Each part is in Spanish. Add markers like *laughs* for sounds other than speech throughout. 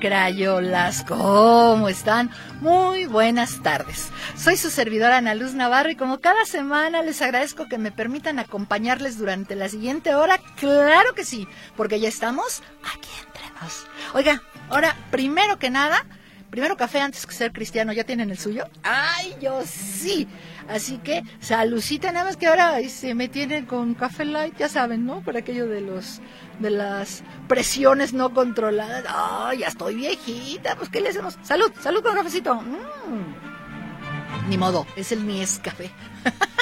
Crayolas, ¿cómo están? Muy buenas tardes. Soy su servidora Ana Luz Navarro y como cada semana les agradezco que me permitan acompañarles durante la siguiente hora. Claro que sí, porque ya estamos aquí entre nos. Oiga, ahora, primero que nada, primero café antes que ser cristiano, ¿ya tienen el suyo? Ay, yo sí. Así que salucita, nada más que ahora se me tienen con café light, ya saben, ¿no? Por aquello de los de las presiones no controladas. Ay, ya estoy viejita, pues ¿qué le hacemos? Salud, salud con cafecito. Mm. Ni modo, es el Mies café. *laughs*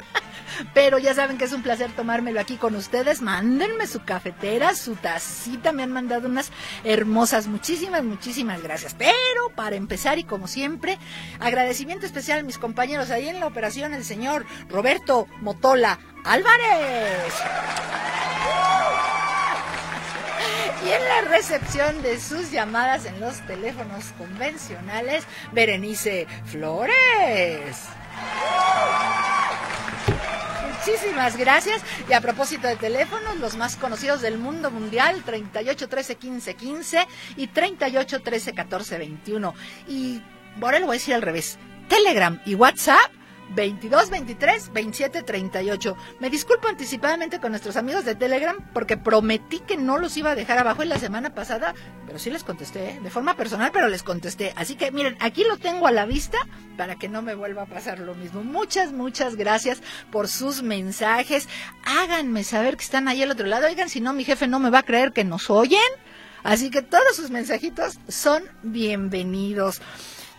Pero ya saben que es un placer tomármelo aquí con ustedes. Mándenme su cafetera, su tacita. Me han mandado unas hermosas. Muchísimas, muchísimas gracias. Pero para empezar y como siempre, agradecimiento especial a mis compañeros ahí en la operación, el señor Roberto Motola Álvarez. Y en la recepción de sus llamadas en los teléfonos convencionales, Berenice Flores. Muchísimas gracias. Y a propósito de teléfonos, los más conocidos del mundo mundial, 38 13 15 15 y 38 13 14 21. Y ahora lo voy a decir al revés. Telegram y WhatsApp 22 23 27 38. Me disculpo anticipadamente con nuestros amigos de Telegram porque prometí que no los iba a dejar abajo en la semana pasada, pero sí les contesté, ¿eh? de forma personal, pero les contesté. Así que miren, aquí lo tengo a la vista para que no me vuelva a pasar lo mismo. Muchas, muchas gracias por sus mensajes. Háganme saber que están ahí al otro lado. Oigan, si no, mi jefe no me va a creer que nos oyen. Así que todos sus mensajitos son bienvenidos.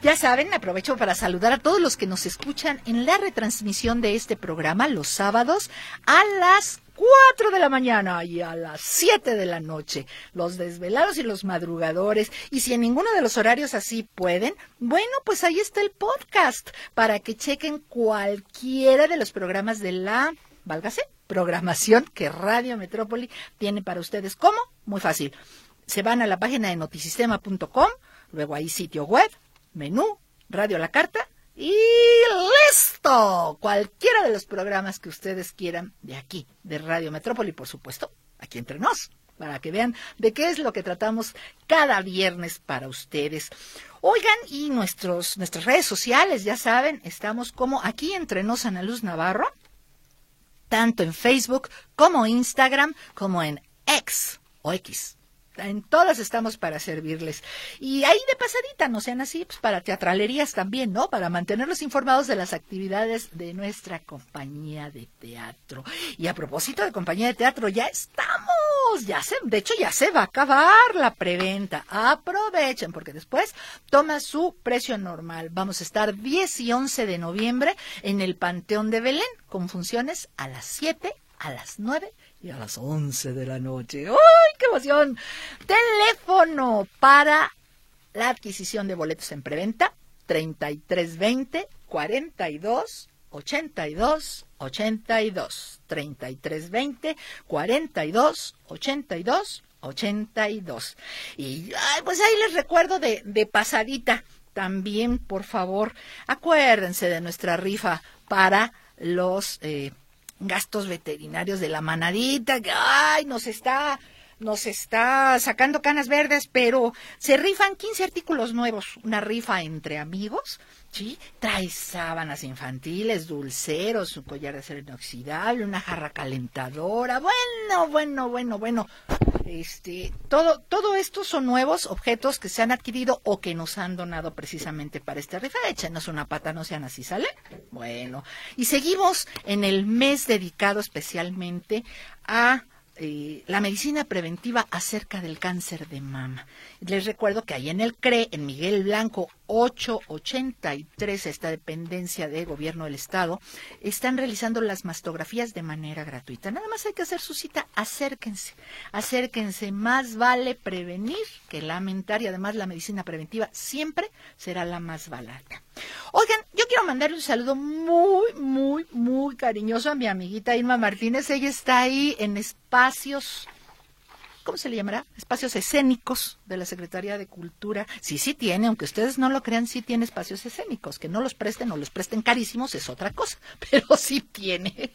Ya saben, aprovecho para saludar a todos los que nos escuchan en la retransmisión de este programa los sábados a las 4 de la mañana y a las 7 de la noche, los desvelados y los madrugadores. Y si en ninguno de los horarios así pueden, bueno, pues ahí está el podcast para que chequen cualquiera de los programas de la, válgase, programación que Radio Metrópoli tiene para ustedes. ¿Cómo? Muy fácil. Se van a la página de notisistema.com, luego ahí sitio web, menú, radio la carta y listo. Cualquiera de los programas que ustedes quieran de aquí, de Radio Metrópoli, por supuesto, aquí entre nos, para que vean de qué es lo que tratamos cada viernes para ustedes. Oigan, y nuestros, nuestras redes sociales, ya saben, estamos como aquí entre nos, Ana Luz Navarro, tanto en Facebook como Instagram, como en X o X en todas estamos para servirles. Y ahí de pasadita, no sean así, pues para teatralerías también, ¿no? Para mantenerlos informados de las actividades de nuestra compañía de teatro. Y a propósito de compañía de teatro, ya estamos, ya se, de hecho ya se va a acabar la preventa. Aprovechen, porque después toma su precio normal. Vamos a estar 10 y 11 de noviembre en el Panteón de Belén, con funciones a las 7, a las 9 y a las 11 de la noche. ¡Uy, qué emoción! Teléfono para la adquisición de boletos en preventa 3320 42 82 82 3320 42 82 82 y ay, pues ahí les recuerdo de, de pasadita también por favor acuérdense de nuestra rifa para los eh, gastos veterinarios de la manadita, que ay, nos está nos está sacando canas verdes, pero se rifan 15 artículos nuevos, una rifa entre amigos, ¿sí? Trae sábanas infantiles, dulceros, un collar de acero inoxidable, una jarra calentadora, bueno, bueno, bueno, bueno. Este, todo, todo esto son nuevos objetos que se han adquirido o que nos han donado precisamente para esta rifa. Échenos una pata, no sean así, ¿sale? Bueno, y seguimos en el mes dedicado especialmente a eh, la medicina preventiva acerca del cáncer de mama. Les recuerdo que ahí en el CRE, en Miguel Blanco 883, esta dependencia de gobierno del Estado, están realizando las mastografías de manera gratuita. Nada más hay que hacer su cita, acérquense, acérquense. Más vale prevenir que lamentar y además la medicina preventiva siempre será la más barata. Oigan, yo quiero mandar un saludo muy, muy, muy cariñoso a mi amiguita Irma Martínez. Ella está ahí en espacios ¿cómo se le llamará? Espacios escénicos de la Secretaría de Cultura. Sí, sí tiene, aunque ustedes no lo crean, sí tiene espacios escénicos. Que no los presten o los presten carísimos es otra cosa, *laughs* pero sí tiene.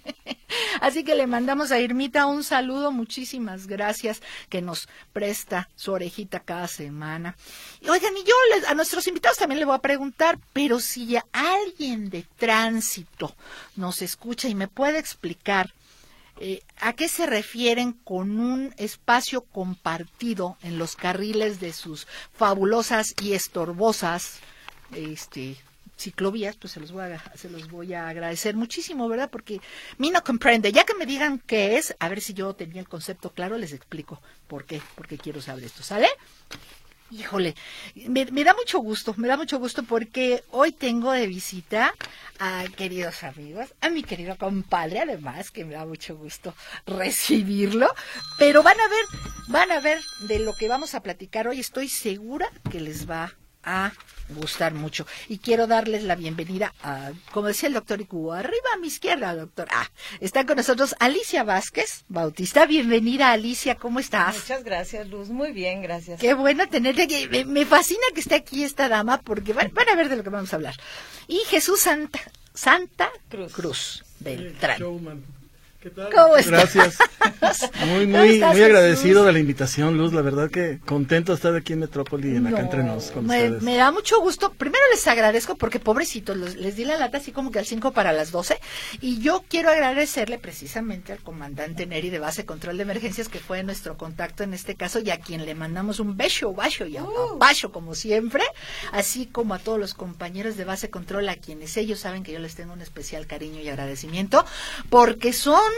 Así que le mandamos a Irmita un saludo, muchísimas gracias que nos presta su orejita cada semana. Oigan, y yo a nuestros invitados también le voy a preguntar, pero si alguien de tránsito nos escucha y me puede explicar eh, ¿A qué se refieren con un espacio compartido en los carriles de sus fabulosas y estorbosas este, ciclovías? Pues se los voy a, se los voy a agradecer muchísimo, ¿verdad? Porque mí no comprende. Ya que me digan qué es, a ver si yo tenía el concepto claro, les explico por qué, porque quiero saber esto, ¿sale? Híjole, me, da mucho gusto, me da mucho gusto porque hoy tengo de visita a queridos amigos, a mi querido compadre, además, que me da mucho gusto recibirlo, pero van a ver, van a ver de lo que vamos a platicar hoy, estoy segura que les va a gustar mucho. Y quiero darles la bienvenida a, como decía el doctor Icubo, arriba a mi izquierda, doctor. Ah, está con nosotros Alicia Vázquez Bautista. Bienvenida, Alicia, ¿cómo estás? Muchas gracias, Luz. Muy bien, gracias. Qué bueno tenerte aquí. Me, fascina que esté aquí esta dama porque van, a ver de lo que vamos a hablar. Y Jesús Santa, Santa Cruz, Cruz Beltrán. ¿Qué tal? ¿Cómo estás? Gracias. *laughs* Muy, muy, muy agradecido de la invitación, Luz. La verdad que contento de estar aquí en Metrópoli, en acá entre nos, con me, ustedes. Me da mucho gusto. Primero les agradezco porque, pobrecitos, les, di la lata así como que al 5 para las 12. Y yo quiero agradecerle precisamente al comandante Neri de Base Control de Emergencias, que fue nuestro contacto en este caso, y a quien le mandamos un beso, bacho y a uh. bacho, como siempre. Así como a todos los compañeros de Base Control, a quienes ellos saben que yo les tengo un especial cariño y agradecimiento, porque son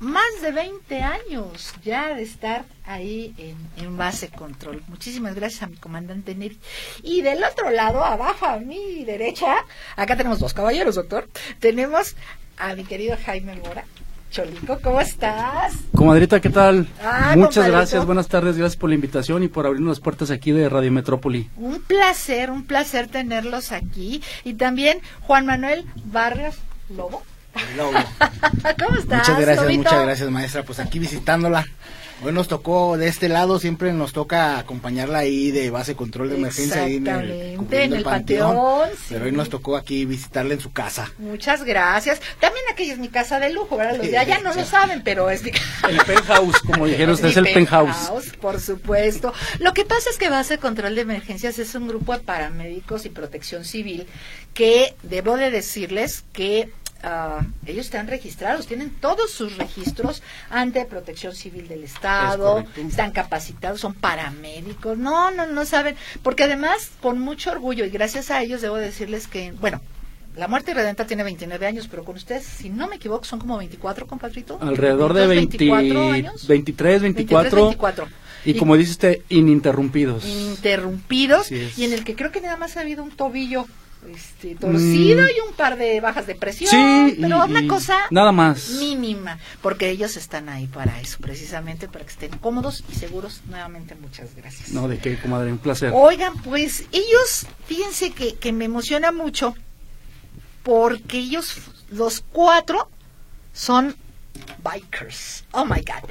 más de 20 años ya de estar ahí en, base control. Muchísimas gracias a mi comandante Neri. Y del otro lado, abajo a mi derecha, acá tenemos dos caballeros, doctor. Tenemos a mi querido Jaime Mora. Cholico, ¿cómo estás? Comadrita, ¿qué tal? Ah, Muchas gracias, buenas tardes, gracias por la invitación y por abrirnos las puertas aquí de Radio Metrópoli. Un placer, un placer tenerlos aquí. Y también Juan Manuel Barrios Lobo. *laughs* ¿Cómo estás? Muchas gracias, muchas gracias, maestra. Pues aquí visitándola. Hoy nos tocó de este lado, siempre nos toca acompañarla ahí de base control de emergencia ahí en el, panteón. Pero hoy nos tocó aquí visitarla en su casa. Muchas gracias. También aquí es mi casa de lujo, ¿verdad? Los de allá no lo saben, pero es mi *laughs* El penthouse, como dijeron ustedes, el penthouse. Por supuesto. Lo que pasa es que base control de emergencias es un grupo de paramédicos y protección civil que debo de decirles que Ah, ellos están registrados, tienen todos sus registros ante Protección Civil del Estado, están capacitados, son paramédicos, no, no, no saben, porque además, con mucho orgullo y gracias a ellos debo decirles que, bueno, la muerte redenta tiene 29 años, pero con ustedes, si no me equivoco, son como 24, compadrito. Alrededor de 24 años. 23, 24. Y como dice usted, ininterrumpidos. Ininterrumpidos. Y en el que creo que nada más ha habido un tobillo este, torcido mm. y un par de bajas de presión, sí, pero una cosa nada más mínima, porque ellos están ahí para eso, precisamente para que estén cómodos y seguros. Nuevamente, muchas gracias. No, de qué, comadre, un placer. Oigan, pues ellos, fíjense que, que me emociona mucho, porque ellos, los cuatro, son bikers. Oh my God.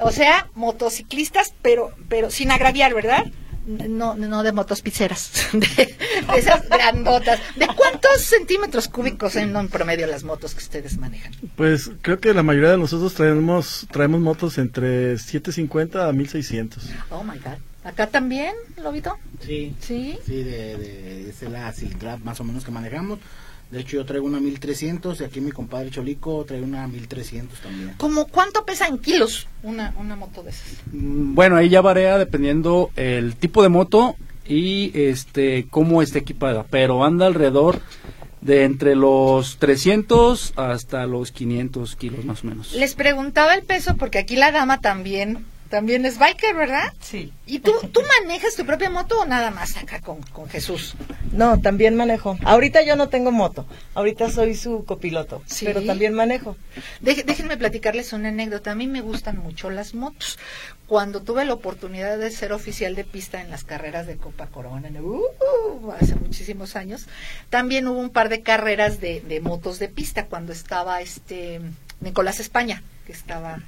O sea, motociclistas, pero, pero sin agraviar, ¿verdad? No, no de motos pizzeras, *laughs* de, esas grandotas. ¿De cuántos centímetros cúbicos en un promedio las motos que ustedes manejan? Pues creo que la mayoría de nosotros traemos, traemos motos entre 750 a 1600. Oh my God. ¿Acá también, Lobito? Sí. Sí. Sí, de, de, es la cilindrada más o menos que manejamos. De hecho, yo traigo una 1300 y aquí mi compadre Cholico trae una 1300 también. ¿Cómo cuánto pesa en kilos una, una moto de esas? Mm, bueno, ahí ya varía dependiendo el tipo de moto y este cómo esté equipada, pero anda alrededor de entre los 300 hasta los 500 kilos más o menos. Les preguntaba el peso porque aquí la dama también también es biker, ¿verdad? Sí. ¿Y tú, tú manejas tu propia moto o nada más acá con, con Jesús? No, también manejo. Ahorita yo no tengo moto. Ahorita soy su copiloto, pero también manejo. déjenme platicarles una anécdota. A mí me gustan mucho las motos. Cuando tuve la oportunidad de ser oficial de pista en las carreras de Copa Corona, uh, hace muchísimos años, también hubo un par de carreras de, de motos de pista cuando estaba este Nicolás España, que estaba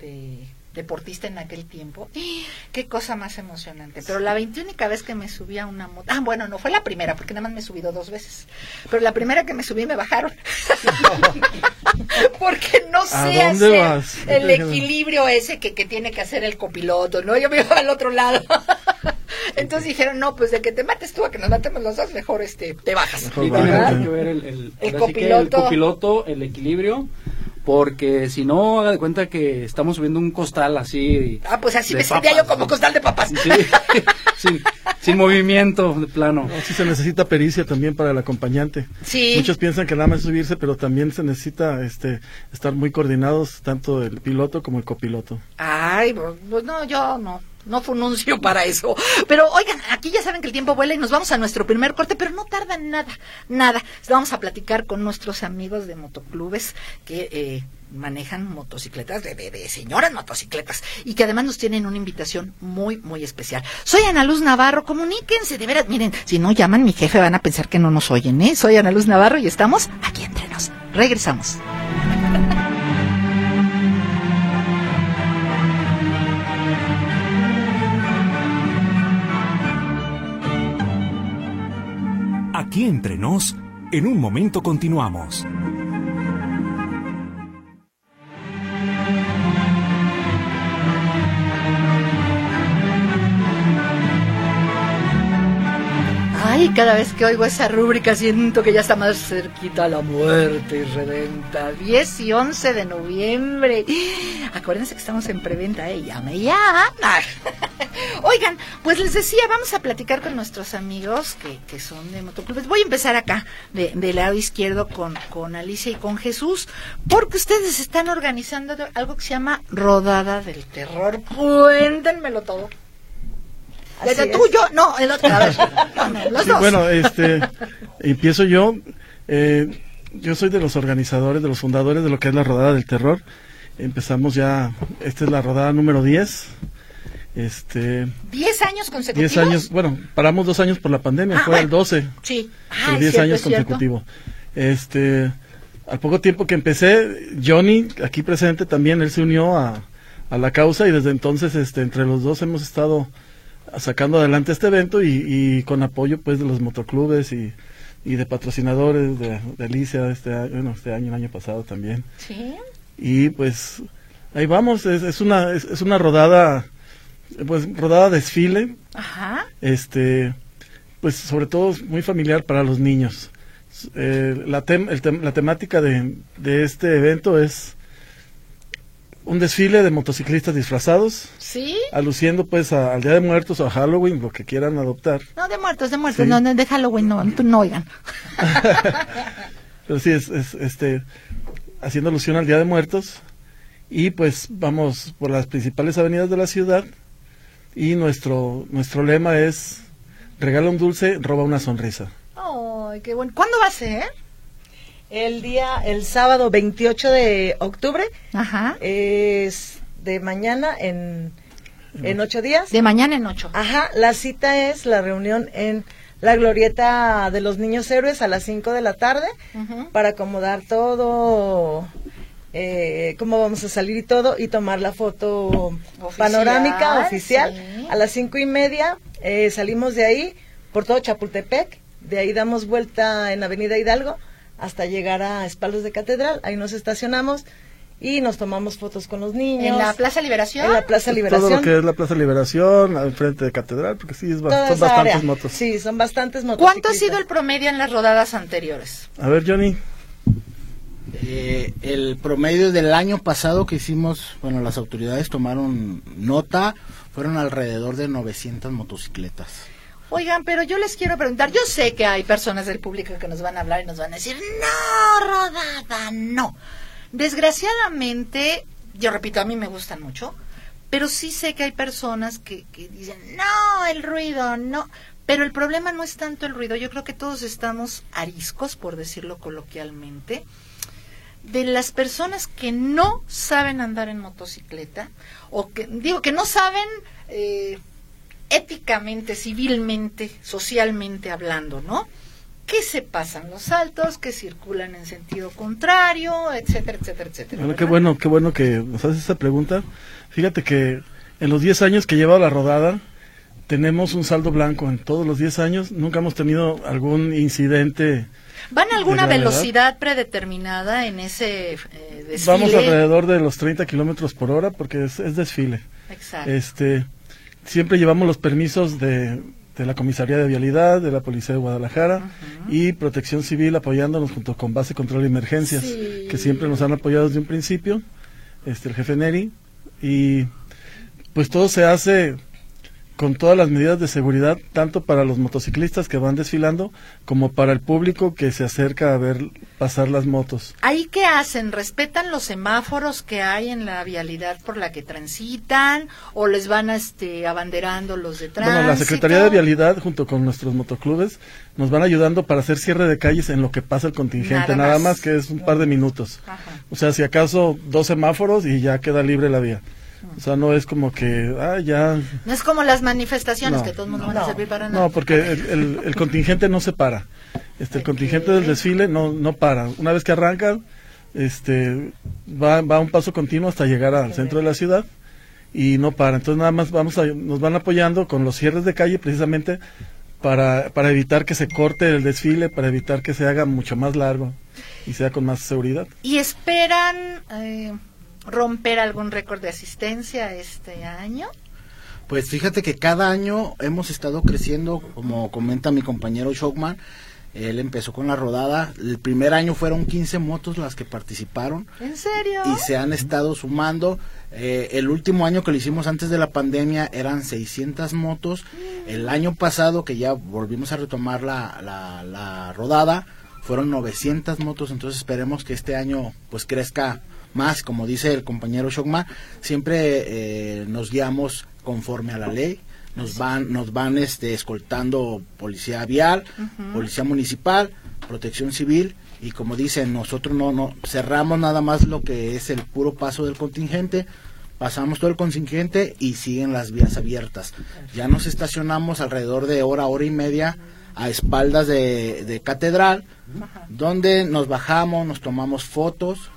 de deportista en aquel tiempo. *gasps* Qué cosa más emocionante. Pero la veintiúnica vez que me subí a una moto, ah, bueno, no fue la primera, porque nada más me he subido dos veces. Pero la primera que me subí me bajaron. *laughs* porque no sé hacer el equilibrio ese que, que tiene que hacer el copiloto, ¿no? Yo me iba al otro lado. *laughs* Entonces dijeron, no, pues de que te mates tú a que nos matemos los dos, mejor este, te bajas. el, el, copiloto, el equilibrio porque si no, haga de cuenta que estamos subiendo un costal así. Ah, pues así me sentía yo como costal de papas. Sí, *laughs* sin movimiento de plano. No, sí se necesita pericia también para el acompañante. Sí. Muchos piensan que nada más subirse, pero también se necesita este estar muy coordinados, tanto el piloto como el copiloto. Ay, pues no, yo no no fue un anuncio para eso. Pero oigan, aquí ya saben que el tiempo vuela y nos vamos a nuestro primer corte, pero no tarda nada, nada. Vamos a platicar con nuestros amigos de motoclubes que eh, manejan motocicletas de, de, señoras motocicletas y que además nos tienen una invitación muy, muy especial. Soy Ana Luz Navarro, comuníquense, de veras, miren, si no llaman mi jefe van a pensar que no nos oyen, ¿eh? Soy Ana Luz Navarro y estamos aquí entre nos. Regresamos. Aquí entre nos, en un momento continuamos. Ay, cada vez que oigo esa rúbrica siento que ya está más cerquita la muerte y redenta. 10 y 11 de noviembre. Acuérdense que estamos en preventa, ¿eh? Llame ya. *laughs* Oigan, pues les decía, vamos a platicar con nuestros amigos que, que son de motoclubes. Voy a empezar acá, de, del lado izquierdo, con, con Alicia y con Jesús, porque ustedes están organizando algo que se llama Rodada del Terror. Cuéntenmelo todo. Desde tuyo, no, el otro. los Bueno, este, empiezo yo. Eh, yo soy de los organizadores, de los fundadores de lo que es la rodada del terror. Empezamos ya, esta es la rodada número 10. Este, ¿10 años consecutivos? 10 años, bueno, paramos dos años por la pandemia, ah, fue el 12. Sí, ah, 10 años consecutivos. Este, al poco tiempo que empecé, Johnny, aquí presente también, él se unió a, a la causa y desde entonces, este, entre los dos hemos estado sacando adelante este evento y, con apoyo pues de los motoclubes y, y de patrocinadores de, Alicia este año, bueno, este año, el año pasado también. Sí. Y pues ahí vamos, es, es una es, una rodada pues rodada desfile. Ajá. Este pues sobre todo muy familiar para los niños. Eh, la, la temática de, de este evento es un desfile de motociclistas disfrazados. Sí. Aluciendo pues al Día de Muertos o a Halloween, lo que quieran adoptar. No, de muertos, de muertos, no, de Halloween no, no oigan. *laughs* Pero sí, es, este, haciendo alusión al Día de Muertos. Y pues vamos por las principales avenidas de la ciudad. Y nuestro, nuestro lema es, regala un dulce, roba una sonrisa. Ay, qué bueno. ¿Cuándo va a ser? El día, el sábado 28 de octubre. Ajá. Es de mañana en, en ocho días. De mañana en ocho. Ajá. La cita es la reunión en la glorieta de los niños héroes a las 5 de la tarde para acomodar todo, eh, cómo vamos a salir y todo y tomar la foto panorámica oficial. A las cinco y media eh, salimos de ahí por todo Chapultepec, de ahí damos vuelta en Avenida Hidalgo hasta llegar a Espaldos de Catedral. Ahí nos estacionamos y nos tomamos fotos con los niños. ¿En la Plaza Liberación? En la Plaza Liberación. Todo lo que es la Plaza Liberación, al frente de Catedral, porque sí, es son bastantes motos. Sí, son bastantes motos. ¿Cuánto ha sido el promedio en las rodadas anteriores? A ver, Johnny. Eh, el promedio del año pasado que hicimos, bueno, las autoridades tomaron nota, fueron alrededor de 900 motocicletas. Oigan, pero yo les quiero preguntar, yo sé que hay personas del público que nos van a hablar y nos van a decir, no, rodada, no. Desgraciadamente, yo repito, a mí me gustan mucho, pero sí sé que hay personas que, que dicen, no, el ruido, no. Pero el problema no es tanto el ruido, yo creo que todos estamos ariscos, por decirlo coloquialmente, de las personas que no saben andar en motocicleta, o que, digo, que no saben eh, éticamente, civilmente, socialmente hablando, ¿no? Que se pasan los saltos, que circulan en sentido contrario, etcétera, etcétera, etcétera. Bueno, qué bueno, qué bueno que nos haces esa pregunta. Fíjate que en los 10 años que lleva la rodada, tenemos un saldo blanco. En todos los 10 años nunca hemos tenido algún incidente. ¿Van a alguna velocidad predeterminada en ese eh, desfile? Vamos alrededor de los 30 kilómetros por hora porque es, desfile. Exacto. Este, siempre llevamos los permisos de, de, la Comisaría de Vialidad, de la Policía de Guadalajara y Protección Civil apoyándonos junto con Base Control de Emergencias, que siempre nos han apoyado desde un principio, este, el jefe Neri. Y pues todo se hace con todas las medidas de seguridad, tanto para los motociclistas que van desfilando como para el público que se acerca a ver pasar las motos. ¿Ahí qué hacen? ¿Respetan los semáforos que hay en la vialidad por la que transitan o les van este, abanderando los de tránsito? Bueno, la Secretaría de Vialidad junto con nuestros motoclubes nos van ayudando para hacer cierre de calles en lo que pasa el contingente, nada, más. que es un par de minutos. O sea, si acaso dos semáforos y ya queda libre la vía. O sea, no es como que, ah, ya... No es como las manifestaciones que todos mundo van a servir para nada. No, porque el, el, contingente no se para. Este, el contingente del desfile no, no para. Una vez que arranca, este, va, va a un paso continuo hasta llegar al centro de la ciudad y no para. Entonces nada más vamos a, nos van apoyando con los cierres de calle precisamente para, para evitar que se corte el desfile, para evitar que se haga mucho más largo y sea con más seguridad. Y esperan... Eh romper algún récord de asistencia este año? Pues fíjate que cada año hemos estado creciendo, como comenta mi compañero Shockman. Él empezó con la rodada. El primer año fueron 15 motos las que participaron. ¿En serio? Y se han estado sumando. Eh, el último año que lo hicimos antes de la pandemia eran 600 motos. El año pasado, que ya volvimos a retomar la, la, la rodada, fueron 900 motos. Entonces esperemos que este año pues crezca más, como dice el compañero Shogma, siempre eh, nos guiamos conforme a la ley. Nos van, nos van este, escoltando policía vial, policía municipal, protección civil y como dicen, nosotros no, no cerramos nada más lo que es el puro paso del contingente, pasamos todo el contingente y siguen las vías abiertas. Ya nos estacionamos alrededor de hora, hora y media a espaldas de, de catedral, donde nos bajamos, nos tomamos fotos,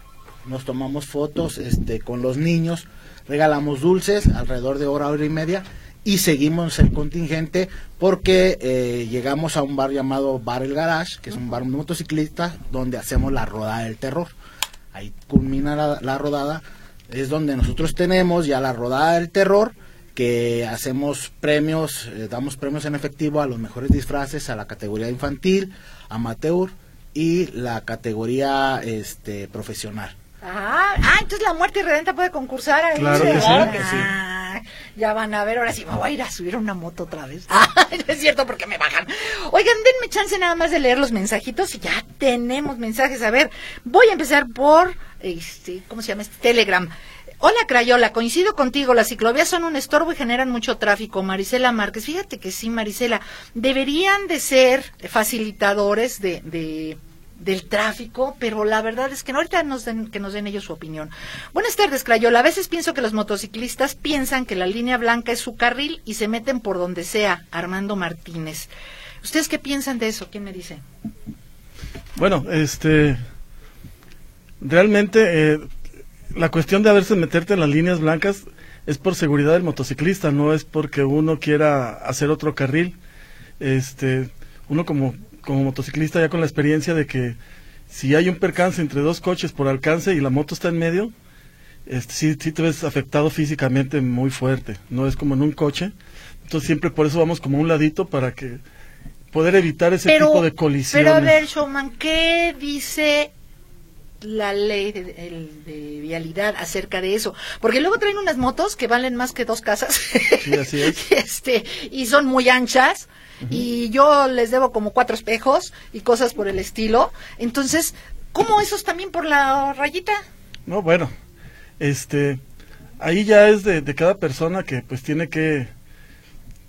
nos tomamos fotos este, con los niños, regalamos dulces alrededor de hora, hora y media y seguimos el contingente porque eh, llegamos a un bar llamado Bar El Garage, que es un bar motociclista donde hacemos la rodada del terror. Ahí culmina la, rodada, es donde nosotros tenemos ya la rodada del terror, que hacemos premios, eh, damos premios en efectivo a los mejores disfraces, a la categoría infantil, amateur y la categoría este profesional. Ah, ah, entonces la muerte y puede concursar ahí. Claro que sí. Ah, ya van a ver, ahora sí me voy a ir a subir una moto otra vez. *laughs* Ah, es cierto porque me bajan. Oigan, denme chance nada más de leer los mensajitos y ya tenemos mensajes. A ver, voy a empezar por, este, ¿cómo se llama? Este? Telegram. Hola Crayola, coincido contigo, las ciclovías son un estorbo y generan mucho tráfico. Marisela Márquez, fíjate que sí, Marisela, deberían de ser facilitadores de, de del tráfico, pero la verdad es que ahorita nos den, que nos den ellos su opinión. Buenas tardes, Crayola. A veces pienso que los motociclistas piensan que la línea blanca es su carril y se meten por donde sea. Armando Martínez. ¿Ustedes qué piensan de eso? ¿Quién me dice? Bueno, este, realmente eh, la cuestión de haberse meterte en las líneas blancas es por seguridad del motociclista, no es porque uno quiera hacer otro carril. Este, uno como como motociclista ya con la experiencia de que si hay un percance entre dos coches por alcance y la moto está en medio, este, sí, sí te ves afectado físicamente muy fuerte. No es como en un coche. Entonces siempre por eso vamos como a un ladito para que poder evitar ese tipo de colisiones. Pero a ver, Showman, ¿qué dice la ley de, vialidad acerca de eso. Porque luego traen unas motos que valen más que dos casas. Sí, así es. *laughs* este, y son muy anchas. Y yo les debo como cuatro espejos y cosas por el estilo. Entonces, ¿cómo esos también por la rayita? No, bueno, este, ahí ya es de, de cada persona que pues tiene que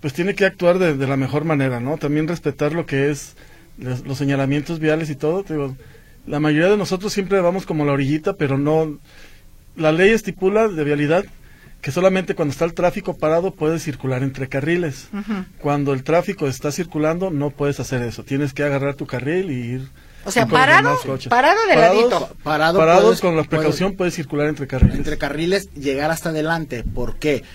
pues tiene que actuar de, la mejor manera, ¿no? También respetar lo que es los, señalamientos viales y todo. Digo, la mayoría de nosotros siempre vamos como la orillita, pero no... La ley estipula de vialidad que solamente cuando está el tráfico parado puedes circular entre carriles. Cuando el tráfico está circulando no puedes hacer eso. Tienes que agarrar tu carril y ir. O sea, parado, parado de ladito. Parado, parados con la precaución puedes, circular entre carriles. Entre carriles, llegar hasta adelante. ¿Por qué? Porque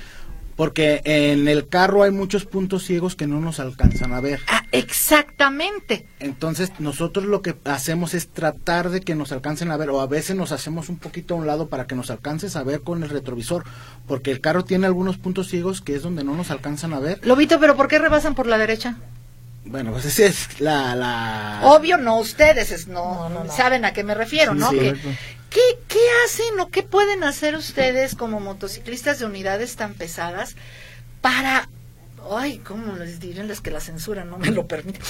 en el carro hay muchos puntos ciegos que no nos alcanzan a ver. Ah, exactamente. Entonces nosotros lo que hacemos es tratar de que nos alcancen a ver o a veces nos hacemos un poquito a un lado para que nos alcances a ver con el retrovisor, porque el carro tiene algunos puntos ciegos que es donde no nos alcanzan a ver. Lobito, pero ¿por qué rebasan por la derecha? Bueno, pues esa es la, la... Obvio, no ustedes, es, no, saben a qué me refiero, ¿no? ¿Qué, ¿Qué hacen o qué pueden hacer ustedes como motociclistas de unidades tan pesadas para... Ay, ¿cómo les diré? que la censura no me lo permite.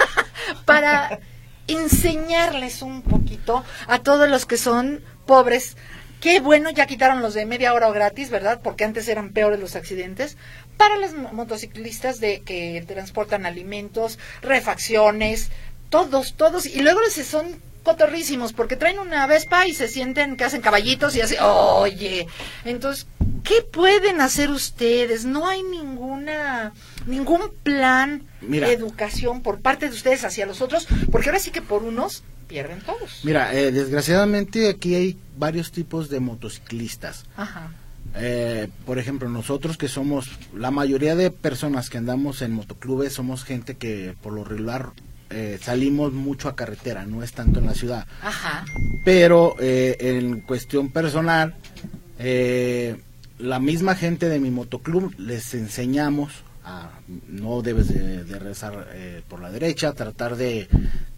*laughs* para enseñarles un poquito a todos los que son pobres. Qué bueno, ya quitaron los de media hora o gratis, ¿verdad? Porque antes eran peores los accidentes para los motociclistas de que transportan alimentos, refacciones, todos, todos, y luego les son cotorrísimos porque traen una Vespa y se sienten que hacen caballitos y así, oye, entonces, ¿qué pueden hacer ustedes? No hay ninguna ningún plan de educación por parte de ustedes hacia los otros, porque ahora sí que por unos pierden todos. Mira, eh, desgraciadamente aquí hay varios tipos de motociclistas. Ajá. Eh, por ejemplo, nosotros que somos, la mayoría de personas que andamos en motoclubes somos gente que por lo regular eh, salimos mucho a carretera, no es tanto en la ciudad. Ajá. Pero eh, en cuestión personal, la misma gente de mi motoclub les enseñamos a no debes de, rezar por la derecha, tratar de,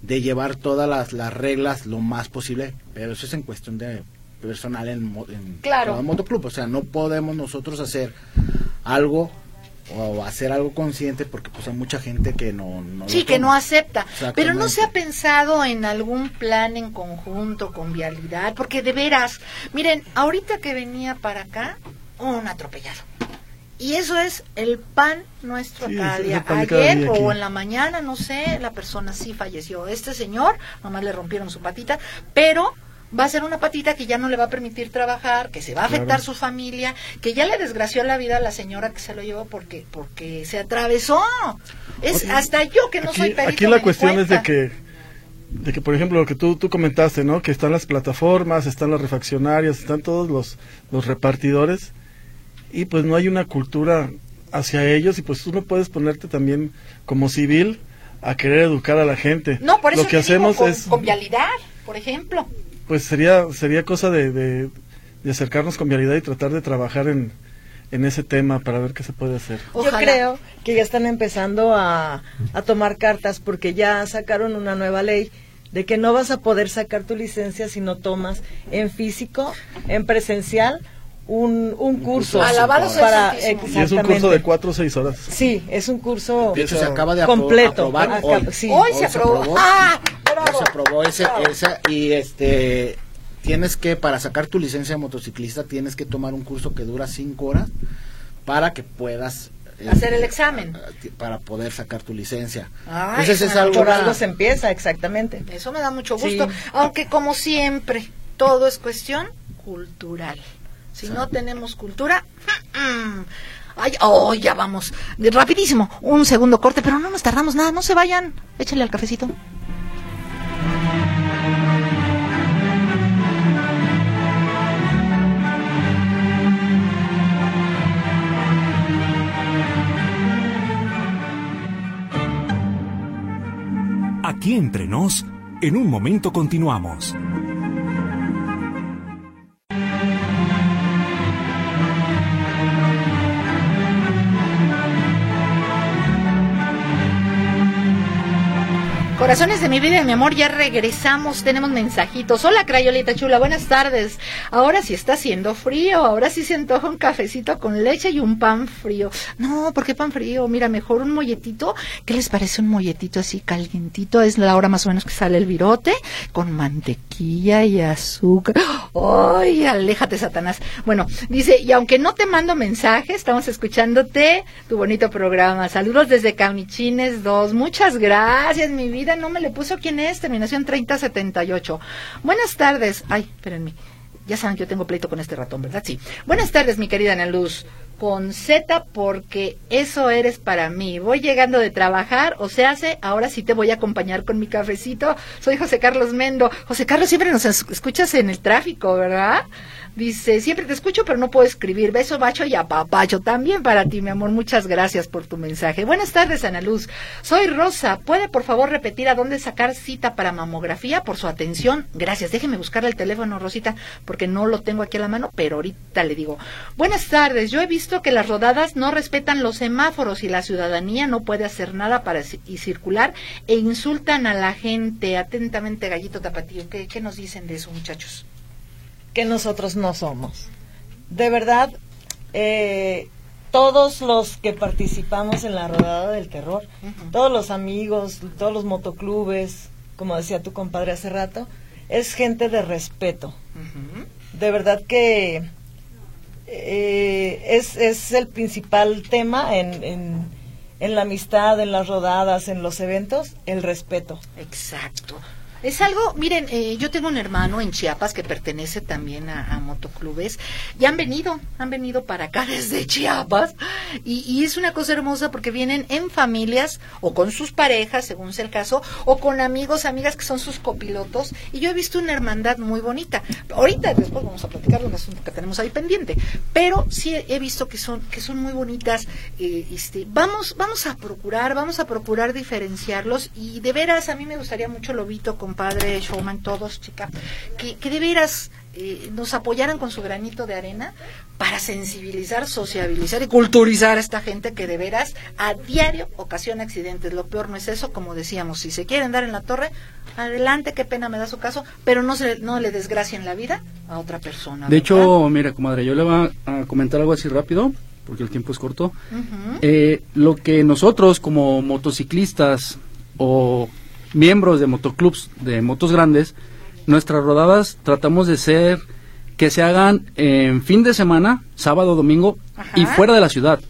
de llevar todas las, las reglas lo más posible, pero eso es en cuestión de personal en, en claro. motoclub. O sea, no podemos nosotros hacer algo o hacer algo consciente porque pues hay mucha gente que no, sí que no acepta pero no se ha pensado en algún plan en conjunto con vialidad porque de veras miren ahorita que venía para acá un atropellado y eso es el pan nuestro cada día. Ayer o en la mañana, no sé, la persona sí falleció. Este señor, nomás le rompieron su patita, pero va a ser una patita que ya no le va a permitir trabajar, que se va a afectar su familia, que ya le desgració la vida a la señora que se lo llevó porque porque se atravesó. Es hasta yo que no soy perito Aquí la cuestión es de que de que por ejemplo lo que tú tú comentaste, ¿no? Que están las plataformas, están las refaccionarias, están todos los los repartidores y pues no hay una cultura hacia ellos y pues tú no puedes ponerte también como civil a querer educar a la gente. No, por eso lo que hacemos es con vialidad, por ejemplo pues sería sería cosa de, de, acercarnos con vialidad y tratar de trabajar en, en ese tema para ver qué se puede hacer. Yo creo que ya están empezando a, a tomar cartas porque ya sacaron una nueva ley de que no vas a poder sacar tu licencia si no tomas en físico, en presencial un, un curso para y es un curso de cuatro o seis horas. Sí es un curso de hecho se acaba de completo. aprobar hoy. hoy, se aprobó, ah, se aprobó ese, esa y este tienes que para sacar tu licencia de motociclista tienes que tomar un curso que dura cinco horas para que puedas hacer el examen. para poder sacar tu licencia. Entonces es algo, algo se empieza exactamente. Eso me da mucho gusto, aunque como siempre todo es cuestión cultural. Si no tenemos cultura, ay, oh, ya vamos, rapidísimo, un segundo corte, pero no nos tardamos nada, no se vayan, échale al cafecito. Aquí entre nos, en un momento continuamos. Corazones de mi vida mi amor, ya regresamos, tenemos mensajitos. Hola, Crayolita Chula, buenas tardes. Ahora sí está haciendo frío, ahora sí se antoja un cafecito con leche y un pan frío. No, ¿por qué pan frío? Mira, mejor un molletito. ¿Qué les parece un molletito así calientito? Es la hora más o menos que sale el virote, con mantequilla y azúcar. ¡Ay, aléjate, Satanás! Bueno, dice, y aunque no te mando mensaje, estamos escuchándote, tu bonito programa. Saludos desde Camichines 2. Muchas gracias, mi vida. No me le puso quién es. Terminación 3078. Buenas tardes. Ay, espérenme. Ya saben que yo tengo pleito con este ratón, ¿verdad? Sí. Buenas tardes, mi querida Ana Luz. Con Z porque eso eres para mí. Voy llegando de trabajar, o se hace, ahora sí te voy a acompañar con mi cafecito. Soy José Carlos Mendo. José Carlos, siempre nos escuchas en el tráfico, ¿verdad? Dice, siempre te escucho, pero no puedo escribir. Beso, bacho y apapacho. También para ti, mi amor. Muchas gracias por tu mensaje. Buenas tardes, Ana Luz. Soy Rosa. ¿Puede, por favor, repetir a dónde sacar cita para mamografía? Por su atención. Gracias. Déjeme buscarle el teléfono, Rosita, porque no lo tengo aquí a la mano, pero ahorita le digo. Buenas tardes. Yo he visto que las rodadas no respetan los semáforos y la ciudadanía no puede hacer nada para circular e insultan a la gente. Atentamente, Gallito Tapatío. ¿Qué, qué nos dicen de eso, muchachos? Que nosotros no somos. De verdad, eh, todos los que participamos en la rodada del terror, todos los amigos, todos los motoclubes, como decía tu compadre hace rato, es gente de respeto. De verdad que eh, es, es, el principal tema en, en, en la amistad, en las rodadas, en los eventos, el respeto. Exacto. Es algo, miren, eh, yo tengo un hermano en Chiapas que pertenece también a, motoclubes y han venido, han venido para acá *laughs* desde Chiapas y, es una cosa hermosa porque vienen en familias o con sus parejas, según sea el caso, o con amigos, amigas que son sus copilotos y yo he visto una hermandad muy bonita. Ahorita después vamos a platicar de un asunto que tenemos ahí pendiente, pero sí he visto que son que son muy bonitas. Eh, este, vamos, vamos a procurar, vamos a procurar diferenciarlos y de veras a mí me gustaría mucho lo Lobito con padre Showman, todos, chica, que, que de veras eh, nos apoyaran con su granito de arena para sensibilizar, sociabilizar y culturizar a esta gente que de veras a diario ocasiona accidentes. Lo peor no es eso, como decíamos, si se quieren dar en la torre, adelante, qué pena me da su caso, pero no, se, no le desgracien la vida a otra persona. De hecho, mira, comadre, yo le voy a comentar algo así rápido porque el tiempo es corto. Eh, lo que nosotros como motociclistas o miembros de motoclubs de motos grandes, nuestras rodadas tratamos de ser que se hagan en fin de semana, sábado, domingo y fuera de la ciudad.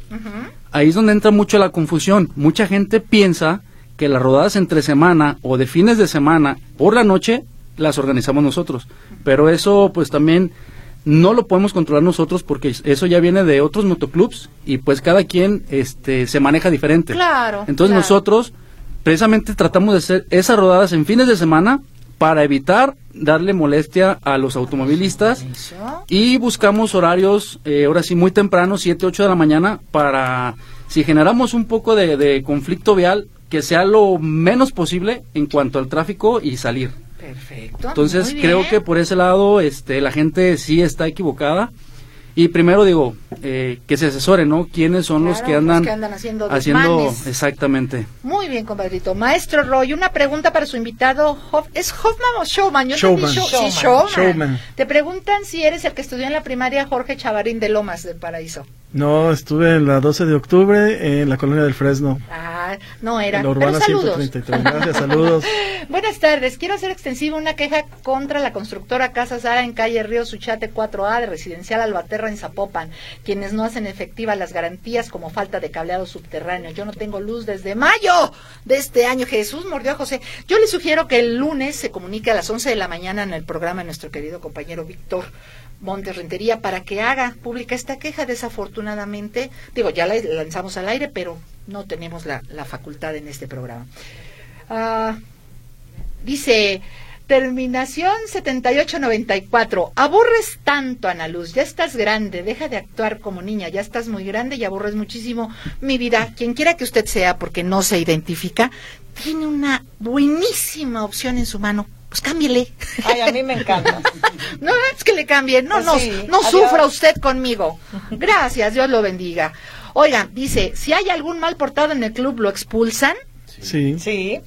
Ahí es donde entra mucho la confusión. Mucha gente piensa que las rodadas entre semana o de fines de semana por la noche las organizamos nosotros. Pero eso pues también no lo podemos controlar nosotros porque eso ya viene de otros motoclubs y pues cada quien este se maneja diferente. Claro. Entonces nosotros precisamente tratamos de hacer esas rodadas en fines de semana para evitar darle molestia a los automovilistas y buscamos horarios, eh, ahora sí, muy temprano, 7, 8 de la mañana, para si generamos un poco de, conflicto vial, que sea lo menos posible en cuanto al tráfico y salir. Perfecto. Entonces creo que por ese lado este, la gente sí está equivocada y primero digo, eh, que se asesore, ¿no? ¿Quiénes son los que andan, haciendo, haciendo exactamente? Muy bien, compadrito. Maestro Roy, una pregunta para su invitado. ¿Es Hoffman o Showman? Yo Showman. Sí, Showman. Te preguntan si eres el que estudió en la primaria Jorge Chavarín de Lomas del Paraíso. No, estuve en la 12 de octubre en la colonia del Fresno. Ah, no era. En la urbana saludos. 133. Gracias, saludos. *laughs* Buenas tardes. Quiero hacer extensiva una queja contra la constructora Casa Sara en calle Río Suchate 4A de Residencial Albaterra en Zapopan, quienes no hacen efectivas las garantías como falta de cableado subterráneo. Yo no tengo luz desde mayo de este año. Jesús mordió a José. Yo le sugiero que el lunes se comunique a las 11 de la mañana en el programa de nuestro querido compañero Víctor Montes Rentería para que haga pública esta queja. Desafortunadamente, digo, ya la lanzamos al aire, pero no tenemos la, facultad en este programa. Ah, dice, terminación 7894. Aburres tanto, Ana Luz. Ya estás grande. Deja de actuar como niña. Ya estás muy grande y aburres muchísimo mi vida. Quien quiera que usted sea, porque no se identifica, tiene una buenísima opción en su mano pues cámbiele. Ay, a mí me encanta. *laughs* no es que le cambie, no, pues no, no sufra usted conmigo. Gracias, Dios lo bendiga. Oigan, dice, si hay algún mal portado en el club, ¿lo expulsan? Sí. Sí.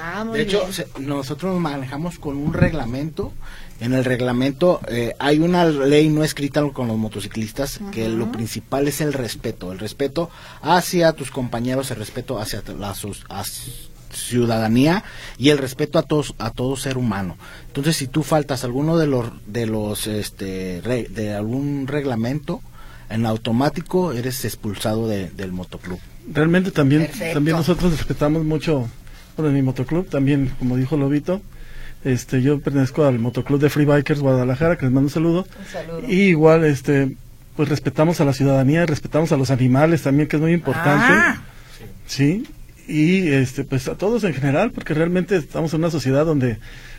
Ah, muy de hecho, bien. nosotros manejamos con un reglamento. En el reglamento eh, hay una ley no escrita con los motociclistas que lo principal es el respeto. El respeto hacia tus compañeros, el respeto hacia la sus- ciudadanía y el respeto a todos a todo ser humano. Entonces, si tú faltas alguno de los de los este de algún reglamento, en automático eres expulsado de- del motoclub. Realmente también, Perfecto. también nosotros respetamos mucho, bueno, en mi motoclub también, como dijo Lobito, este, yo pertenezco al motoclub de Free Bikers Guadalajara, que les mando un saludo. Un saludo. Y igual, este, pues respetamos a la ciudadanía, respetamos a los animales también, que es muy importante. Ah. Sí, y este, pues a todos en general, porque realmente estamos en una sociedad donde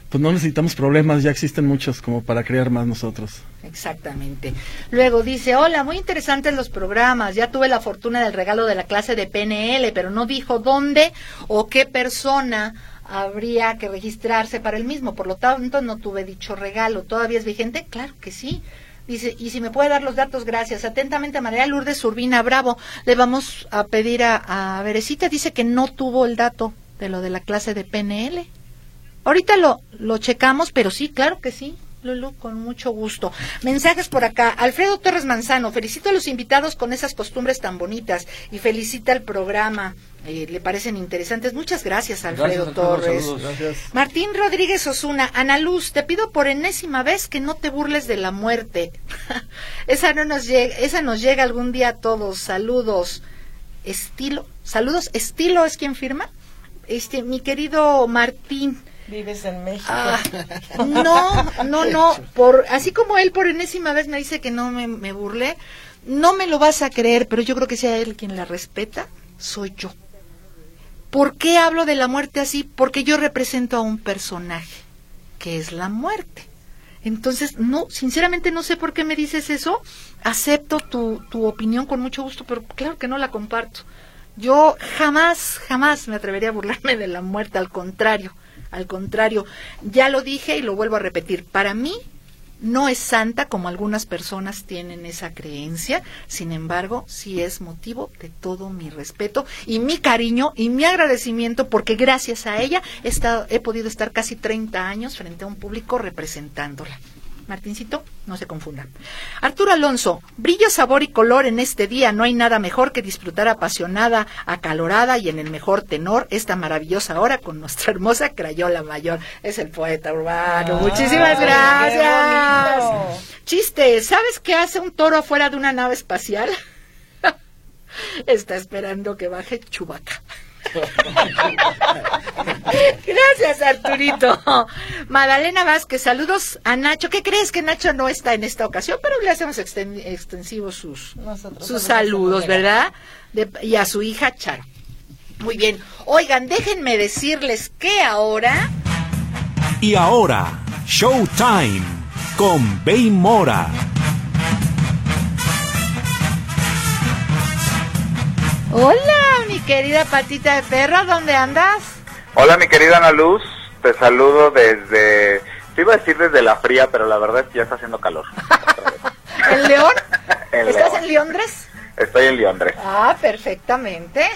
pues no necesitamos problemas, ya existen muchos como para crear más nosotros. Exactamente. Luego dice, hola, muy interesantes los programas. Ya tuve la fortuna del regalo de la clase de PNL, pero no dijo dónde o qué persona habría que registrarse para el mismo. Por lo tanto, no tuve dicho regalo. ¿Todavía es vigente? Claro que sí. Dice, y si me puede dar los datos, gracias. Atentamente, María Lourdes Urbina Bravo. Le vamos a pedir a, a. Dice que no tuvo el dato de lo de la clase de PNL. Ahorita lo, lo checamos, pero sí, claro que sí. Lulu, con mucho gusto. Mensajes por acá. Alfredo Torres Manzano, felicito a los invitados con esas costumbres tan bonitas y felicita el programa. Eh, le parecen interesantes. Muchas gracias, Alfredo Gracias, Torres. saludos. Gracias. Martín Rodríguez Osuna, Ana Luz, te pido por enésima vez que no te burles de la muerte. *laughs* esa no nos llega, esa nos llega algún día a todos. Saludos. Estilo, saludos. Estilo es quien firma. Este, mi querido Martín. Vives en México. Ah, *laughs* no, no, no. Por, así como él por enésima vez me dice que no me, me burlé, no me lo vas a creer, pero yo creo que sea él quien la respeta, soy yo. ¿Por qué hablo de la muerte así? Porque yo represento a un personaje, que es la muerte. Entonces, no, sinceramente no sé por qué me dices eso. Acepto tu, tu opinión con mucho gusto, pero claro que no la comparto. Yo jamás, jamás me atrevería a burlarme de la muerte, al contrario, al contrario. Ya lo dije y lo vuelvo a repetir. Para mí, no es santa como algunas personas tienen esa creencia, sin embargo, sí es motivo de todo mi respeto y mi cariño y mi agradecimiento porque gracias a ella he, estado, he podido estar casi 30 años frente a un público representándola. Martincito, no se confunda. Arturo Alonso, brillo, sabor y color en este día. No hay nada mejor que disfrutar apasionada, acalorada y en el mejor tenor esta maravillosa hora con nuestra hermosa Crayola Mayor. Es el poeta urbano. Muchísimas Ay, gracias. Chiste, ¿sabes qué hace un toro afuera de una nave espacial? *laughs* Está esperando que baje Chubaca. Gracias, Arturito. Magdalena Vázquez, saludos a Nacho. ¿Qué crees que Nacho no está en esta ocasión? Pero le hacemos exten- extensivos sus, Nosotros sus saludos, ¿verdad? De- y a su hija Charo. Muy bien. Oigan, déjenme decirles que ahora... Y ahora, Showtime con Bey Mora. Hola, mi querida patita de perro, ¿dónde andas? Hola, mi querida Ana Luz. Te saludo desde. Te iba a decir desde la fría, pero la verdad es que ya está haciendo calor. *laughs* ¿En León? *laughs* En ¿Estás León. en Leondres? Estoy en Londres. Ah, perfectamente.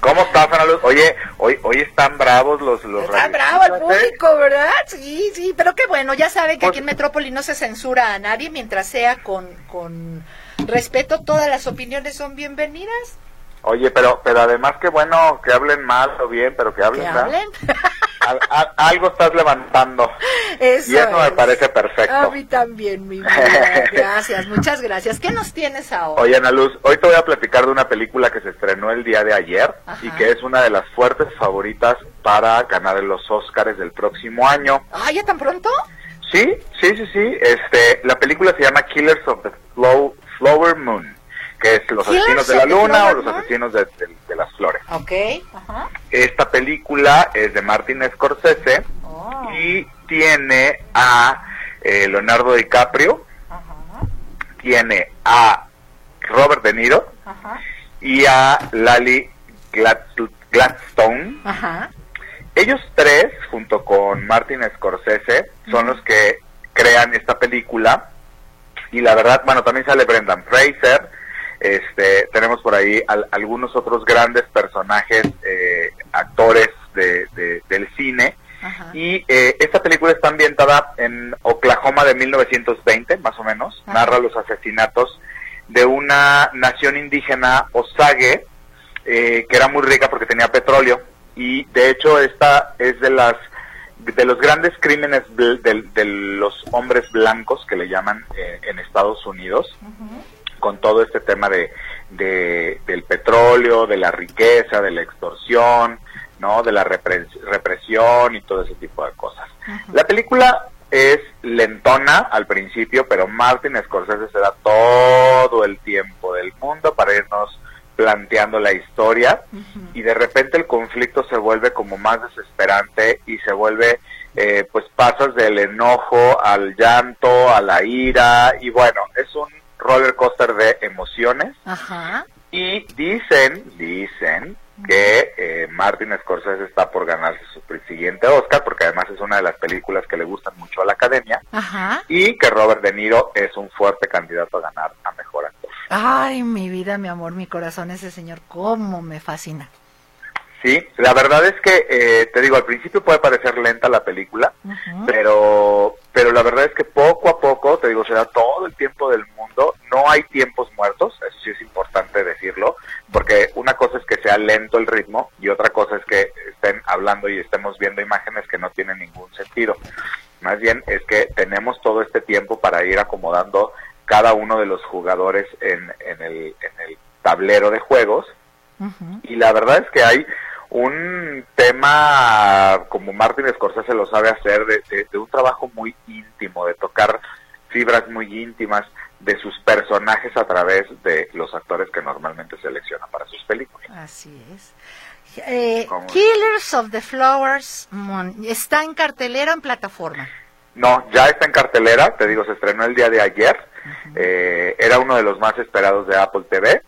¿Cómo estás, Ana Luz? Oye, hoy, hoy están bravos los. los Está bravo el público, ¿verdad? Sí, sí, pero qué bueno, ya saben que Pues- aquí en Metrópoli no se censura a nadie mientras sea con, con respeto, todas las opiniones son bienvenidas. Oye, pero, pero además que bueno que hablen mal o bien, pero que hablen. Que hablen. *laughs* Al- al- algo estás levantando. Eso y eso me es. parece perfecto. A mí también, mi vida. *laughs* Gracias, muchas gracias. ¿Qué nos tienes ahora? Oye, Ana Luz, hoy te voy a platicar de una película que se estrenó el día de ayer Ajá. y que es una de las fuertes favoritas para ganar los Óscares del próximo año. Ah, ¿ya tan pronto? Sí, sí, sí, sí. Este, la película se llama Killers of the Flow- Flower Moon, que es los asesinos de la luna o los asesinos de, de- de las flores. Ok. Ajá. Esta película es de Martin Scorsese Oh. y tiene a eh, Leonardo DiCaprio, Ajá. tiene a Robert De Niro Ajá. y a Lali Glad- Gladstone. Ajá. Ellos tres, junto con Martin Scorsese, son los que crean esta película. Y la verdad, bueno, también sale Brendan Fraser. Este, tenemos por ahí al- algunos otros grandes personajes eh, actores de, del cine. Y eh, esta película está ambientada en Oklahoma de 1920, más o menos. Narra los asesinatos de una nación indígena Osage, eh, que era muy rica porque tenía petróleo. Y de hecho esta es de las de los grandes crímenes de, los hombres blancos que le llaman eh, en Estados Unidos, con todo este tema de, del petróleo, de la riqueza, de la extorsión, ¿no? De la represión y todo ese tipo de cosas. La película es lentona al principio, pero Martin Scorsese se da todo el tiempo del mundo para irnos planteando la historia y de repente el conflicto se vuelve como más desesperante y se vuelve eh, pues pasas del enojo al llanto, a la ira y bueno, es un roller coaster de emociones. Y dicen, dicen que eh, Martin Scorsese está por ganarse su siguiente Oscar, porque además es una de las películas que le gustan mucho a la academia, y que Robert De Niro es un fuerte candidato a ganar a Mejor Actor. Ay, mi vida, mi amor, mi corazón, ese señor, cómo me fascina. Sí, la verdad es que, eh, te digo, al principio puede parecer lenta la película, pero pero la verdad es que poco a poco, te digo, se da todo el tiempo del mundo, no hay tiempos muertos, eso sí es importante decirlo, porque una cosa es que sea lento el ritmo y otra cosa es que estén hablando y estemos viendo imágenes que no tienen ningún sentido. Más bien es que tenemos todo este tiempo para ir acomodando cada uno de los jugadores en, en, el, en el tablero de juegos y la verdad es que hay un tema como Martin Scorsese lo sabe hacer, de, un trabajo muy íntimo, de tocar fibras muy íntimas de sus personajes a través de los actores que normalmente selecciona para sus películas. Así es. Eh, Killers of the Flowers está en cartelera en plataforma. No, ya está en cartelera, te digo, se estrenó el día de ayer. Eh, era uno de los más esperados de Apple TV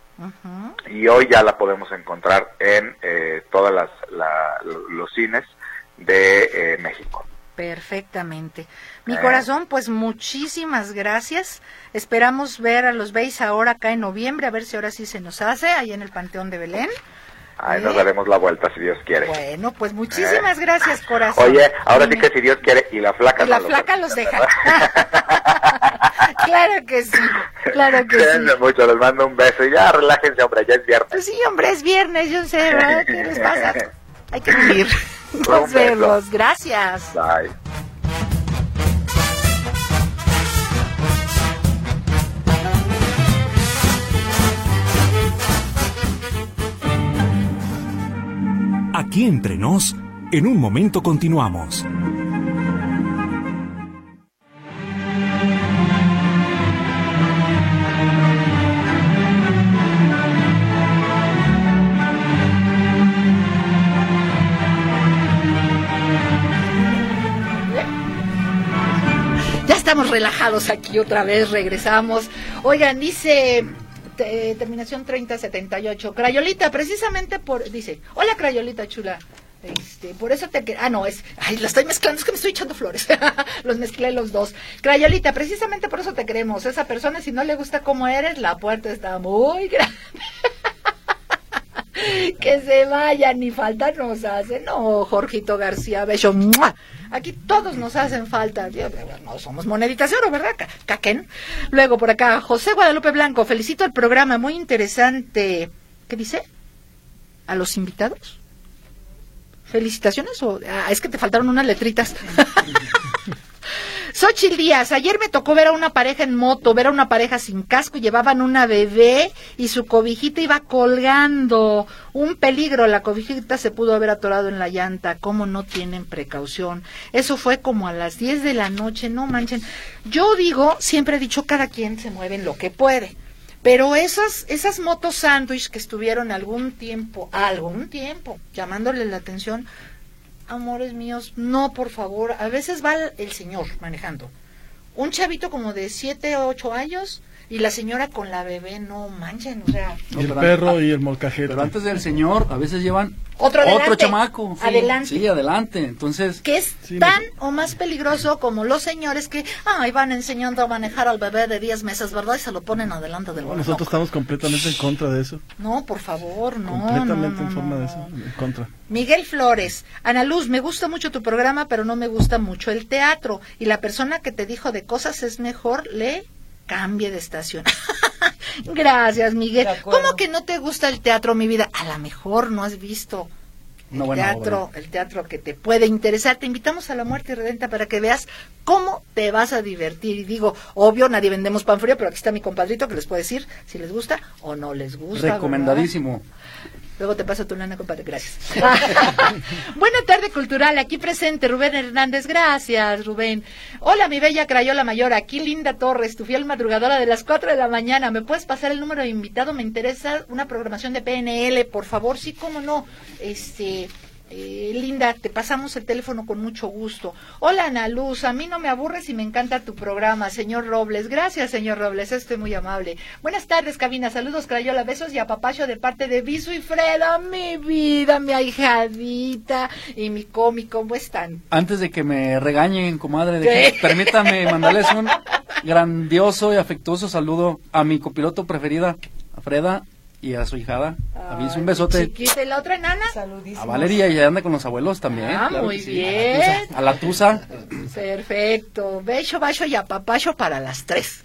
y hoy ya la podemos encontrar en eh, todas las los cines de eh, México. Perfectamente. Mi eh. corazón, pues muchísimas gracias. Esperamos ver a los Beis ahora acá en noviembre, a ver si ahora sí se nos hace, ahí en el Panteón de Belén. Ahí nos daremos la vuelta si Dios quiere. Bueno, pues muchísimas gracias, corazón. Oye, ahora sí que si Dios quiere y la flaca. Y la flaca los deja. *laughs* claro que sí, claro que sí. mucho, les mando un beso y ya relájense, hombre, ya es viernes. Pues sí, hombre, es viernes, yo sé, ¿verdad? ¿Qué les pasa? Hay que vivir. *laughs* Nos vemos, gracias. Bye. Aquí entre nos, en un momento continuamos. Estamos relajados aquí otra vez, regresamos. Oigan, dice terminación 3078, Crayolita, precisamente por, dice, hola Crayolita chula. Este, por eso te ah no es ay la estoy mezclando es que me estoy echando flores *laughs* los mezclé los dos Crayolita precisamente por eso te queremos esa persona si no le gusta cómo eres la puerta está muy *laughs* grande *laughs* que se vayan, ni falta nos hace. No, Jorgito García Bello, aquí todos nos hacen falta. No somos moneditas de oro, ¿verdad? Caquen. Luego por acá, José Guadalupe Blanco, felicito el programa, muy interesante. ¿Qué dice? ¿A los invitados? ¿Felicitaciones o...? Ah, es que te faltaron unas letritas. *laughs* Xochitl Díaz, ayer me tocó ver a una pareja en moto, ver a una pareja sin casco, llevaban una bebé y su cobijita iba colgando. Un peligro, la cobijita se pudo haber atorado en la llanta, ¿cómo no tienen precaución? Eso fue como a las 10 de la noche, no manchen. Yo digo, siempre he dicho, cada quien se mueve en lo que puede. Pero esas, esas motos sándwich que estuvieron algún tiempo, algún tiempo, llamándole la atención, amores míos, no, por favor. A veces va el señor manejando. Un chavito como de 7 o 8 años Y la señora con la bebé, no manchen, o sea. Y el perro y el molcajete. Pero antes del señor, a veces llevan otro, otro chamaco. adelante. Sí, adelante. Entonces. Que es tan o más peligroso como los señores que, ay, van enseñando a manejar al bebé de 10 meses, ¿verdad? Y se lo ponen adelante del Nosotros estamos completamente en contra de eso. No, por favor, no. Completamente en forma de eso, en contra. Miguel Flores, Ana Luz, me gusta mucho tu programa, pero no me gusta mucho el teatro. Y la persona que te dijo de cosas es mejor, le cambie de estación. *laughs* Gracias, Miguel. ¿Cómo que no te gusta el teatro, mi vida? A lo mejor no has visto el teatro, el teatro que te puede interesar. Te invitamos a la muerte redenta para que veas cómo te vas a divertir. Y digo, obvio, nadie vendemos pan frío, pero aquí está mi compadrito que les puede decir si les gusta o no les gusta. Recomendadísimo. Luego te paso tu lana, compadre. Gracias. *laughs* Buena tarde cultural. Aquí presente Rubén Hernández. Gracias, Rubén. Hola, mi bella Crayola Mayor. Aquí Linda Torres, tu fiel madrugadora de las 4 de la mañana. ¿Me puedes pasar el número de invitado? Me interesa una programación de PNL, por favor. Sí, cómo no. Este eh, Linda, te pasamos el teléfono con mucho gusto. Hola Ana Luz, a mí no me aburres y me encanta tu programa, señor Robles. Gracias, señor Robles, estoy muy amable. Buenas tardes, cabina. Saludos, Crayola. Besos y apapacho de parte de Viso y Freda, mi vida, mi ahijadita y mi cómico. ¿Cómo están? Antes de que me regañen, comadre, permítame mandarles un grandioso y afectuoso saludo a mi copiloto preferida, a Freda y a su hijada. Aviso un besote. Chiquita, ¿y la otra enana? A Valeria y anda con los abuelos también. Ah, muy bien. A la tusa. Perfecto. Beso, bacho y apapacho para las tres.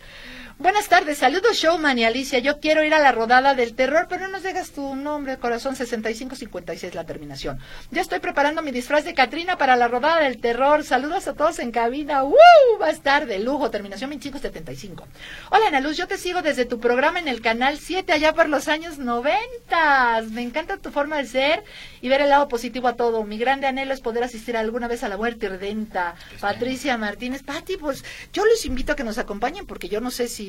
Buenas tardes, saludos Showman y Alicia. Yo quiero ir a la rodada del terror, pero no nos dejas tu nombre, corazón 6556 la terminación. Ya estoy preparando mi disfraz de Katrina para la rodada del terror. Saludos a todos en cabina. ¡Uh! Va a estar de lujo, terminación 2575. Hola Ana Luz, yo te sigo desde tu programa en el canal 7 allá por los años 90. Me encanta tu forma de ser y ver el lado positivo a todo. Mi grande anhelo es poder asistir alguna vez a la muerte redenta. Patricia Martínez, Pati, pues yo les invito a que nos acompañen porque yo no sé si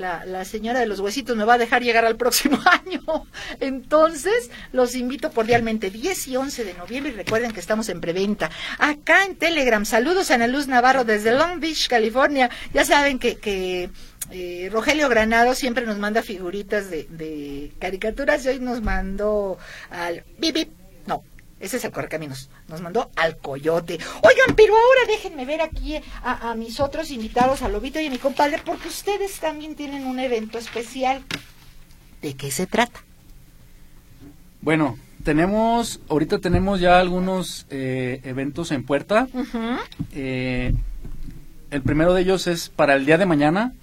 la, señora de los huesitos me va a dejar llegar al próximo *laughs* año. Entonces, los invito cordialmente 10 y 11 de noviembre y recuerden que estamos en preventa. Acá en Telegram, saludos a Ana Luz Navarro desde Long Beach, California. Ya saben que, eh, Rogelio Granado siempre nos manda figuritas de, caricaturas y hoy nos mandó al Bip ese es el Correcaminos. Nos mandó al coyote. Oigan, pero ahora déjenme ver aquí a, mis otros invitados, a Lobito y a mi compadre, porque ustedes también tienen un evento especial. ¿De qué se trata? Bueno, tenemos, ahorita tenemos ya algunos eh, eventos en puerta. Eh, el primero de ellos es para el día de mañana.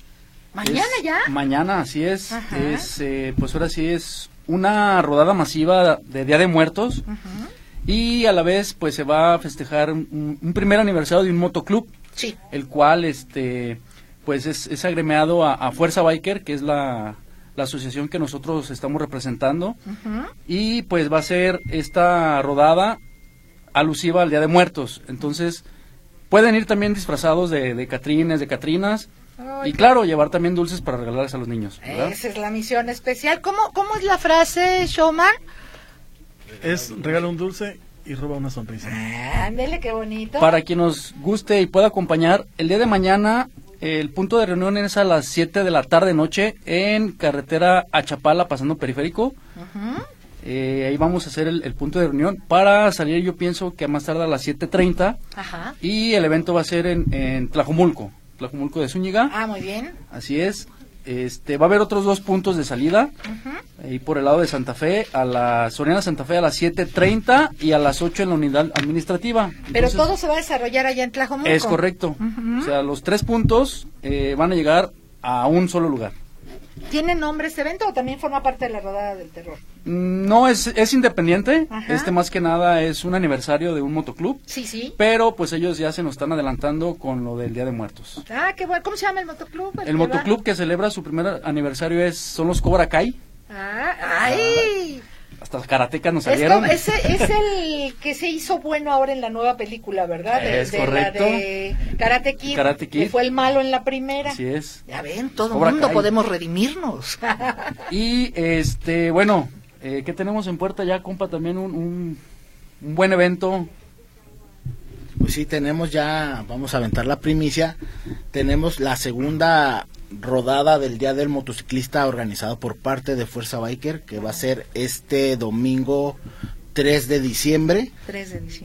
¿Mañana ya? Mañana, así es. Es, eh, pues ahora sí es una rodada masiva de Día de Muertos. Y a la vez, pues se va a festejar un, primer aniversario de un motoclub. Sí. El cual, este, pues es, agremiado a, Fuerza Biker, que es la, asociación que nosotros estamos representando. Y pues va a ser esta rodada alusiva al Día de Muertos. Entonces, pueden ir también disfrazados de, de catrines, de catrinas. y claro, llevar también dulces para regalarles a los niños. Esa es la misión especial. ¿Cómo, cómo es la frase, Showman? Es regala un dulce y roba una sonrisa. Ándele, qué bonito. Para quien nos guste y pueda acompañar, el día de mañana el punto de reunión es a las 7 de la tarde noche en carretera a Chapala, pasando periférico. Eh, ahí vamos a hacer el, punto de reunión para salir yo pienso que a más tarde a las 7.30 y el evento va a ser en, en Tlajomulco, Tlajomulco de Zúñiga. Ah, muy bien. Así es. Este, va a haber otros dos puntos de salida. Ahí por el lado de Santa Fe, a la Soriana Santa Fe a las 7.30 y a las 8 en la unidad administrativa. Pero todo se va a desarrollar allá en Tlajomulco. Es correcto. O sea, los tres puntos eh, van a llegar a un solo lugar. ¿Tiene nombre este evento o también forma parte de la rodada del terror? No, es, es independiente. Este más que nada es un aniversario de un motoclub. Sí, sí. Pero pues ellos ya se nos están adelantando con lo del Día de Muertos. Ah, qué bueno. ¿Cómo se llama el motoclub? El, motoclub que celebra su primer aniversario es son los Cobra Kai. Ah, ¡ay! Hasta karatecas nos salieron. Es, ese es el que se hizo bueno ahora en la nueva película, ¿verdad? es correcto. de Karate Kid, Que fue el malo en la primera. Así es. Ya ven, todo el mundo podemos redimirnos. *laughs* y este, bueno, eh, ¿qué tenemos en puerta ya, compa? También un, un, un buen evento. Pues sí, tenemos ya, vamos a aventar la primicia. Tenemos la segunda rodada del Día del Motociclista organizado por parte de Fuerza Biker, que va a ser este domingo 3 de diciembre,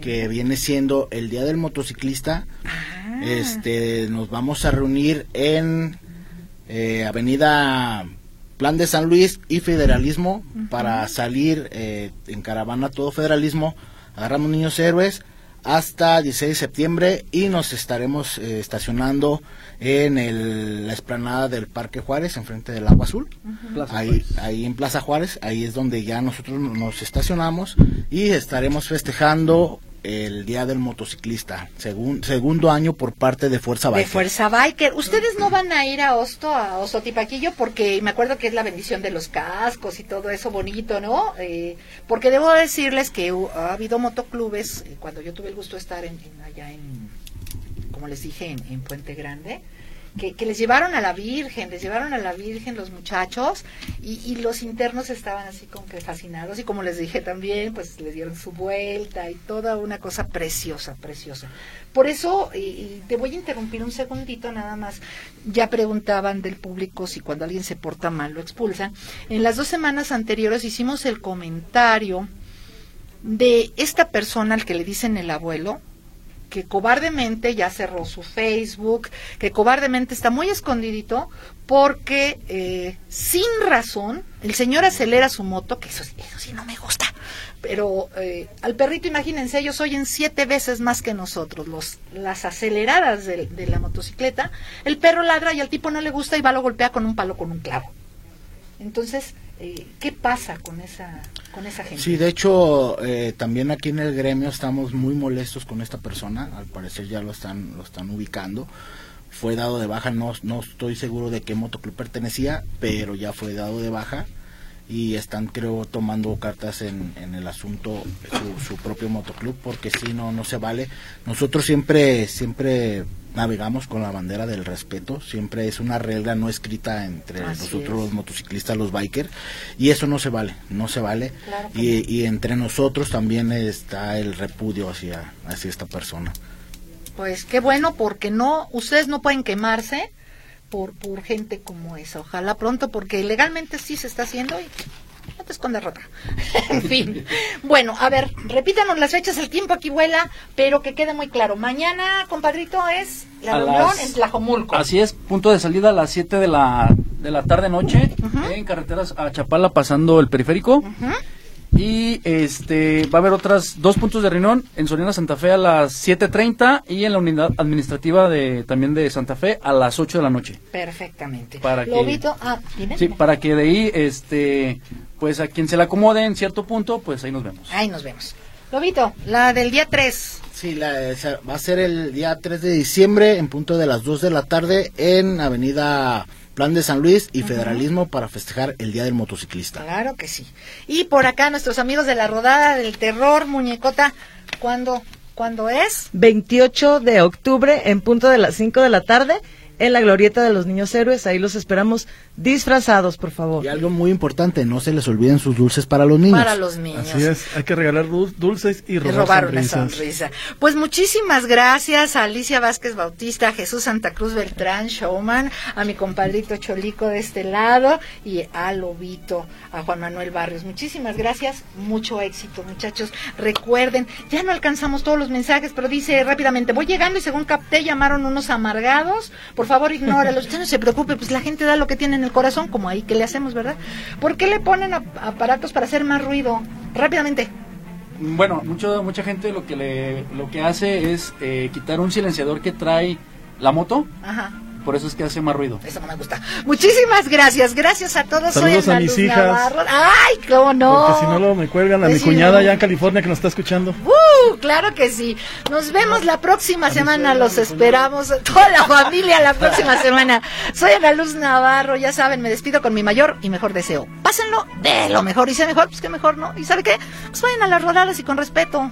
que viene siendo el Día del Motociclista. Ah. Este, nos vamos a reunir en eh, Avenida Plan de San Luis y Federalismo para salir eh, en caravana todo Federalismo. Agarramos niños héroes hasta 16 de septiembre y nos estaremos eh, estacionando en el, la esplanada del Parque Juárez, enfrente del Agua Azul. ahí, ahí en Plaza Juárez, ahí es donde ya nosotros nos estacionamos y estaremos festejando el Día del Motociclista, segundo año por parte de Fuerza Biker. De Fuerza Biker. Ustedes no van a ir a Osto, a Ostotipaquillo, porque me acuerdo que es la bendición de los cascos y todo eso bonito, ¿no? Eh, porque debo decirles que ha habido motoclubes, eh, cuando yo tuve el gusto de estar en, allá en, como les dije, en Puente Grande, que, les llevaron a la Virgen, les llevaron a la Virgen los muchachos y, los internos estaban así como que fascinados y como les dije también, pues les dieron su vuelta y toda una cosa preciosa, preciosa. Por eso, y, te voy a interrumpir un segundito nada más, ya preguntaban del público si cuando alguien se porta mal lo expulsan. En las dos semanas anteriores hicimos el comentario de esta persona al que le dicen el abuelo, que cobardemente ya cerró su Facebook, que cobardemente está muy escondidito porque eh, sin razón el señor acelera su moto, que eso, eso sí no me gusta, pero eh, al perrito imagínense, ellos oyen siete veces más que nosotros, los, las aceleradas de, de la motocicleta, el perro ladra y al tipo no le gusta y va lo golpea con un palo con un clavo. Entonces, eh, ¿qué pasa con esa, con esa gente? Sí, de hecho, eh, también aquí en el gremio estamos muy molestos con esta persona, al parecer ya lo están, lo están ubicando. Fue dado de baja, no, no estoy seguro de qué motoclub pertenecía, pero ya fue dado de baja y están creo tomando cartas en, en el asunto su, su, propio motoclub porque si no no se vale nosotros siempre siempre navegamos con la bandera del respeto siempre es una regla no escrita entre nosotros los motociclistas los bikers y eso no se vale no se vale. Y, y, entre nosotros también está el repudio hacia hacia esta persona. Pues qué bueno porque no ustedes no pueden quemarse por, por gente como esa. Ojalá pronto, porque legalmente sí se está haciendo y no te escondes rota. *laughs* en fin. Bueno, a ver, repítanos las fechas, el tiempo aquí vuela, pero que quede muy claro. Mañana, compadrito, es la reunión en Tlajomulco. Así es, punto de salida a las 7 de la, de la tarde-noche, en carreteras a Chapala, pasando el periférico. Y este va a haber otras dos puntos de reunión en Soriana Santa Fe a las 7.30 y en la unidad administrativa de también de Santa Fe a las 8 de la noche. Perfectamente. Para que, ah, Sí, para que de ahí, este, pues a quien se le acomode en cierto punto, pues ahí nos vemos. Ahí nos vemos. Lobito, la del día 3. Sí, la, va a ser el día 3 de diciembre en punto de las 2 de la tarde en Avenida Plan de San Luis y Federalismo para festejar el Día del Motociclista. Claro que sí. Y por acá nuestros amigos de la Rodada del Terror, Muñecota, ¿cuándo, ¿cuándo es? 28 de octubre en punto de las 5 de la tarde en la glorieta de los niños héroes. Ahí los esperamos disfrazados, por favor. Y algo muy importante, no se les olviden sus dulces para los niños. Para los niños. Así es, hay que regalar dulces y robar, una sonrisa. Pues muchísimas gracias a Alicia Vázquez Bautista, a Jesús Santa Cruz Beltrán, showman, a mi compadrito Cholico de este lado y a Lobito, a Juan Manuel Barrios. Muchísimas gracias, mucho éxito, muchachos. Recuerden, ya no alcanzamos todos los mensajes, pero dice rápidamente, voy llegando y según capté llamaron unos amargados. Por favor, ignóralos. Usted no se preocupe, pues la gente da lo que tiene en el corazón, como ahí que le hacemos, ¿verdad? ¿Por qué le ponen aparatos para hacer más ruido? Rápidamente. Bueno, mucho, mucha gente lo que le, lo que hace es eh, quitar un silenciador que trae la moto. Ajá por eso es que hace más ruido. Eso no me gusta. Muchísimas gracias, gracias a todos. Saludos a mis hijas. Ay, cómo no. Porque si no lo me cuelgan a mi cuñada allá en California que nos está escuchando. Uh, claro que sí. Nos vemos la próxima semana, los esperamos. Toda la familia la próxima semana. Soy Ana Luz Navarro, ya saben, me despido con mi mayor y mejor deseo. Pásenlo de lo mejor y sea mejor, pues que mejor, ¿no? ¿Y sabe qué? Pues vayan a las rodadas y con respeto.